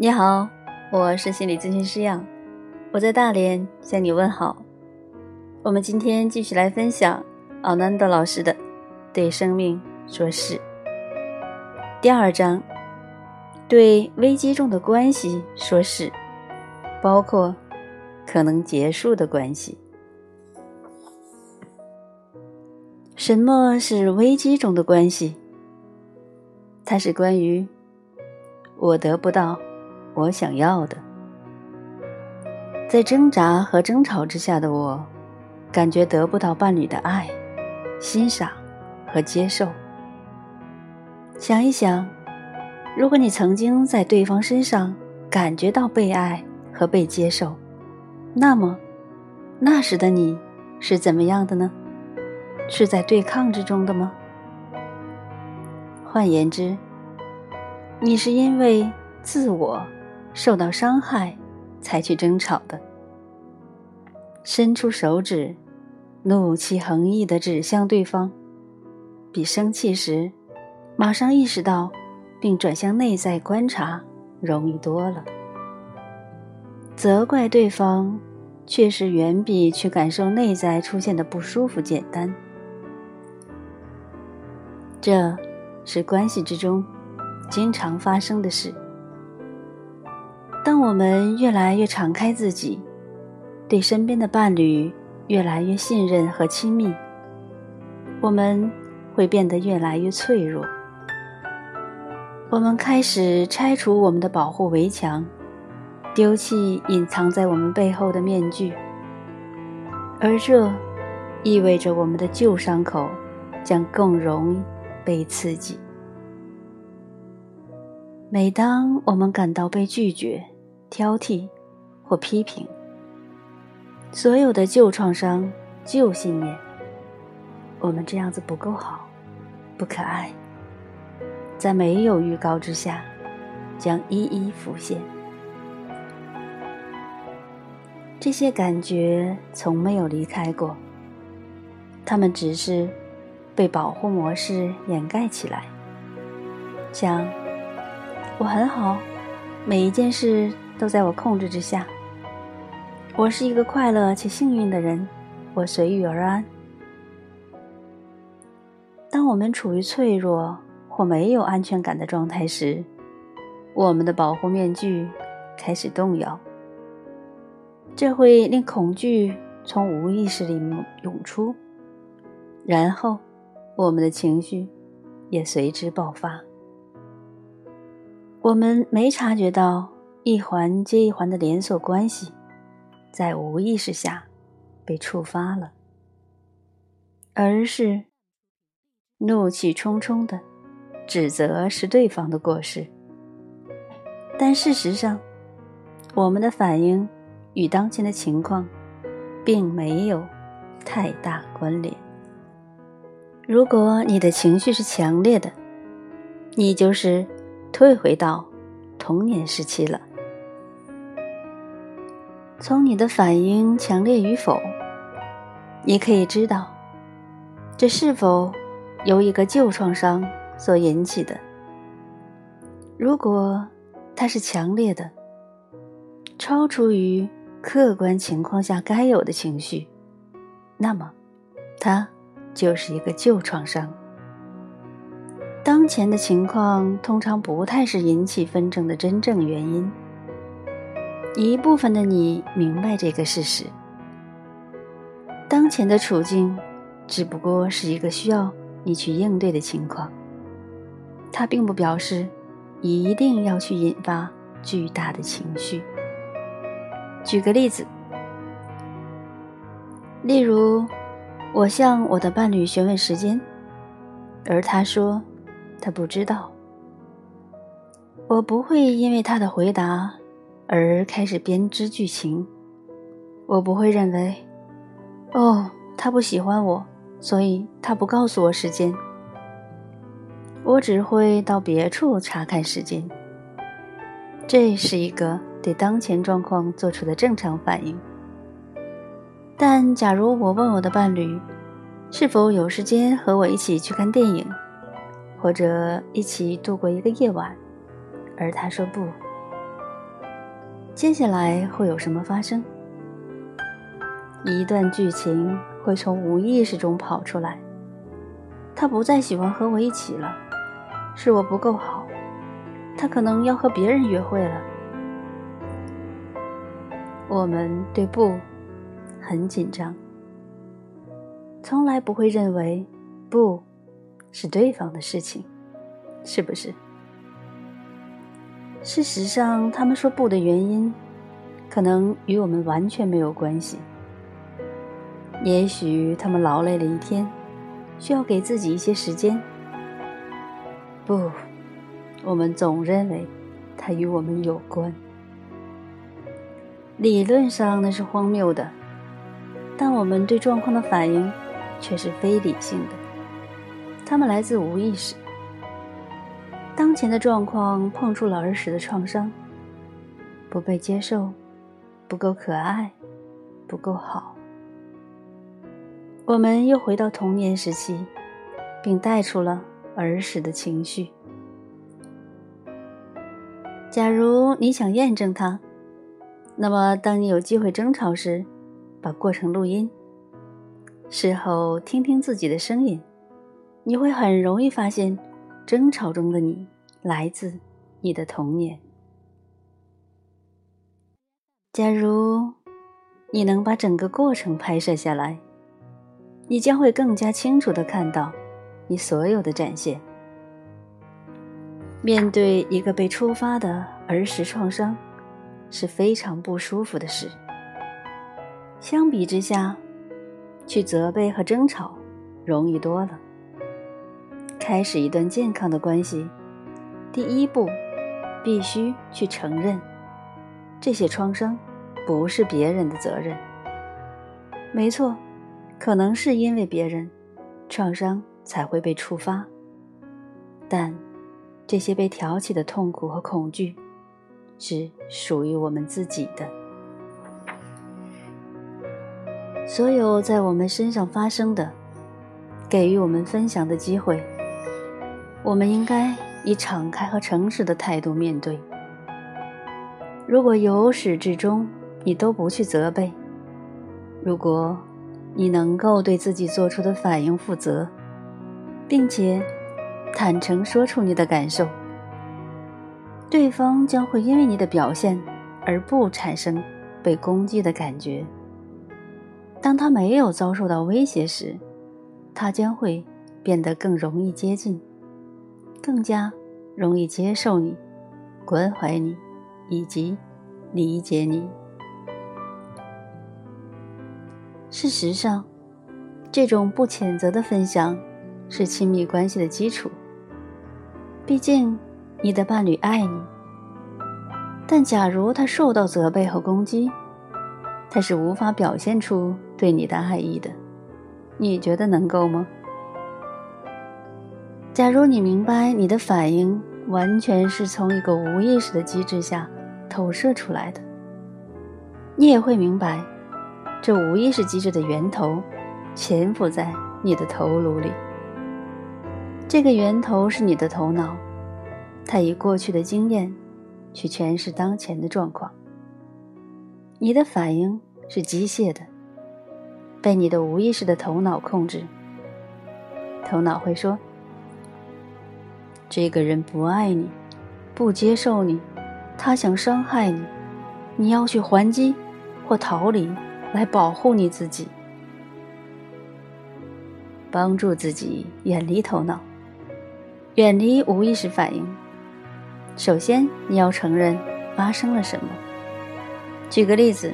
你好，我是心理咨询师杨，我在大连向你问好。我们今天继续来分享奥南德老师的《对生命说是》第二章，对危机中的关系说是，包括可能结束的关系。什么是危机中的关系？它是关于我得不到。我想要的，在挣扎和争吵之下的我，感觉得不到伴侣的爱、欣赏和接受。想一想，如果你曾经在对方身上感觉到被爱和被接受，那么那时的你是怎么样的呢？是在对抗之中的吗？换言之，你是因为自我。受到伤害，才去争吵的。伸出手指，怒气横溢的指向对方，比生气时马上意识到并转向内在观察容易多了。责怪对方，确实远比去感受内在出现的不舒服简单。这是关系之中经常发生的事。当我们越来越敞开自己，对身边的伴侣越来越信任和亲密，我们会变得越来越脆弱。我们开始拆除我们的保护围墙，丢弃隐藏在我们背后的面具，而这意味着我们的旧伤口将更容易被刺激。每当我们感到被拒绝，挑剔或批评，所有的旧创伤、旧信念，我们这样子不够好，不可爱，在没有预告之下，将一一浮现。这些感觉从没有离开过，他们只是被保护模式掩盖起来。像我很好，每一件事。都在我控制之下。我是一个快乐且幸运的人，我随遇而安。当我们处于脆弱或没有安全感的状态时，我们的保护面具开始动摇，这会令恐惧从无意识里涌出，然后我们的情绪也随之爆发。我们没察觉到。一环接一环的连锁关系，在无意识下被触发了，而是怒气冲冲的指责是对方的过失。但事实上，我们的反应与当前的情况并没有太大关联。如果你的情绪是强烈的，你就是退回到童年时期了。从你的反应强烈与否，你可以知道，这是否由一个旧创伤所引起的。如果它是强烈的，超出于客观情况下该有的情绪，那么它就是一个旧创伤。当前的情况通常不太是引起纷争的真正原因。一部分的你明白这个事实。当前的处境只不过是一个需要你去应对的情况，它并不表示一定要去引发巨大的情绪。举个例子，例如，我向我的伴侣询问时间，而他说他不知道。我不会因为他的回答。而开始编织剧情，我不会认为，哦，他不喜欢我，所以他不告诉我时间。我只会到别处查看时间。这是一个对当前状况做出的正常反应。但假如我问我的伴侣，是否有时间和我一起去看电影，或者一起度过一个夜晚，而他说不。接下来会有什么发生？一段剧情会从无意识中跑出来。他不再喜欢和我一起了，是我不够好。他可能要和别人约会了。我们对不很紧张，从来不会认为不是对方的事情，是不是？事实上，他们说不的原因，可能与我们完全没有关系。也许他们劳累了一天，需要给自己一些时间。不，我们总认为它与我们有关。理论上那是荒谬的，但我们对状况的反应却是非理性的。它们来自无意识。当前的状况碰触了儿时的创伤，不被接受，不够可爱，不够好。我们又回到童年时期，并带出了儿时的情绪。假如你想验证它，那么当你有机会争吵时，把过程录音，事后听听自己的声音，你会很容易发现。争吵中的你，来自你的童年。假如你能把整个过程拍摄下来，你将会更加清楚的看到你所有的展现。面对一个被触发的儿时创伤，是非常不舒服的事。相比之下，去责备和争吵容易多了。开始一段健康的关系，第一步，必须去承认，这些创伤不是别人的责任。没错，可能是因为别人，创伤才会被触发。但，这些被挑起的痛苦和恐惧，是属于我们自己的。所有在我们身上发生的，给予我们分享的机会。我们应该以敞开和诚实的态度面对。如果由始至终你都不去责备，如果你能够对自己做出的反应负责，并且坦诚说出你的感受，对方将会因为你的表现而不产生被攻击的感觉。当他没有遭受到威胁时，他将会变得更容易接近。更加容易接受你、关怀你以及理解你。事实上，这种不谴责的分享是亲密关系的基础。毕竟，你的伴侣爱你。但假如他受到责备和攻击，他是无法表现出对你的爱意的。你觉得能够吗？假如你明白你的反应完全是从一个无意识的机制下投射出来的，你也会明白，这无意识机制的源头潜伏在你的头颅里。这个源头是你的头脑，它以过去的经验去诠释当前的状况。你的反应是机械的，被你的无意识的头脑控制。头脑会说。这个人不爱你，不接受你，他想伤害你，你要去还击或逃离，来保护你自己，帮助自己远离头脑，远离无意识反应。首先，你要承认发生了什么。举个例子，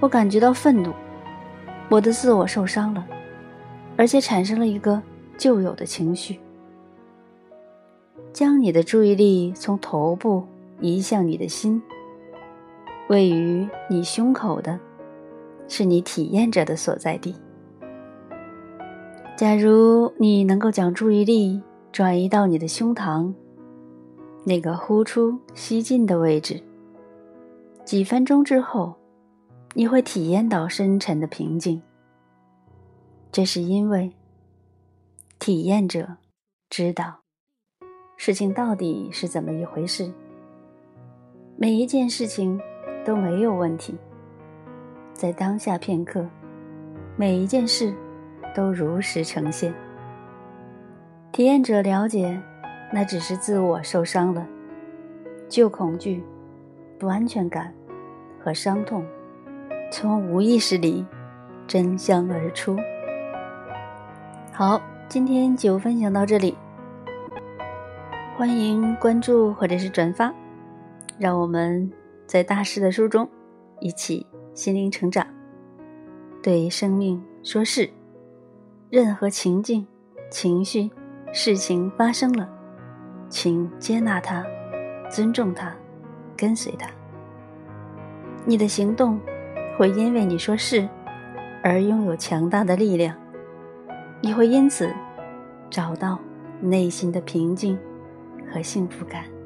我感觉到愤怒，我的自我受伤了，而且产生了一个旧有的情绪。将你的注意力从头部移向你的心。位于你胸口的，是你体验者的所在地。假如你能够将注意力转移到你的胸膛，那个呼出吸进的位置，几分钟之后，你会体验到深沉的平静。这是因为体验者知道。事情到底是怎么一回事？每一件事情都没有问题。在当下片刻，每一件事都如实呈现。体验者了解，那只是自我受伤了，旧恐惧、不安全感和伤痛从无意识里争相而出。好，今天就分享到这里，欢迎关注或者是转发，让我们在大师的书中一起心灵成长。对生命说“是”，任何情境、情绪。事情发生了，请接纳它，尊重它，跟随它。你的行动会因为你说是而拥有强大的力量，你会因此找到内心的平静和幸福感。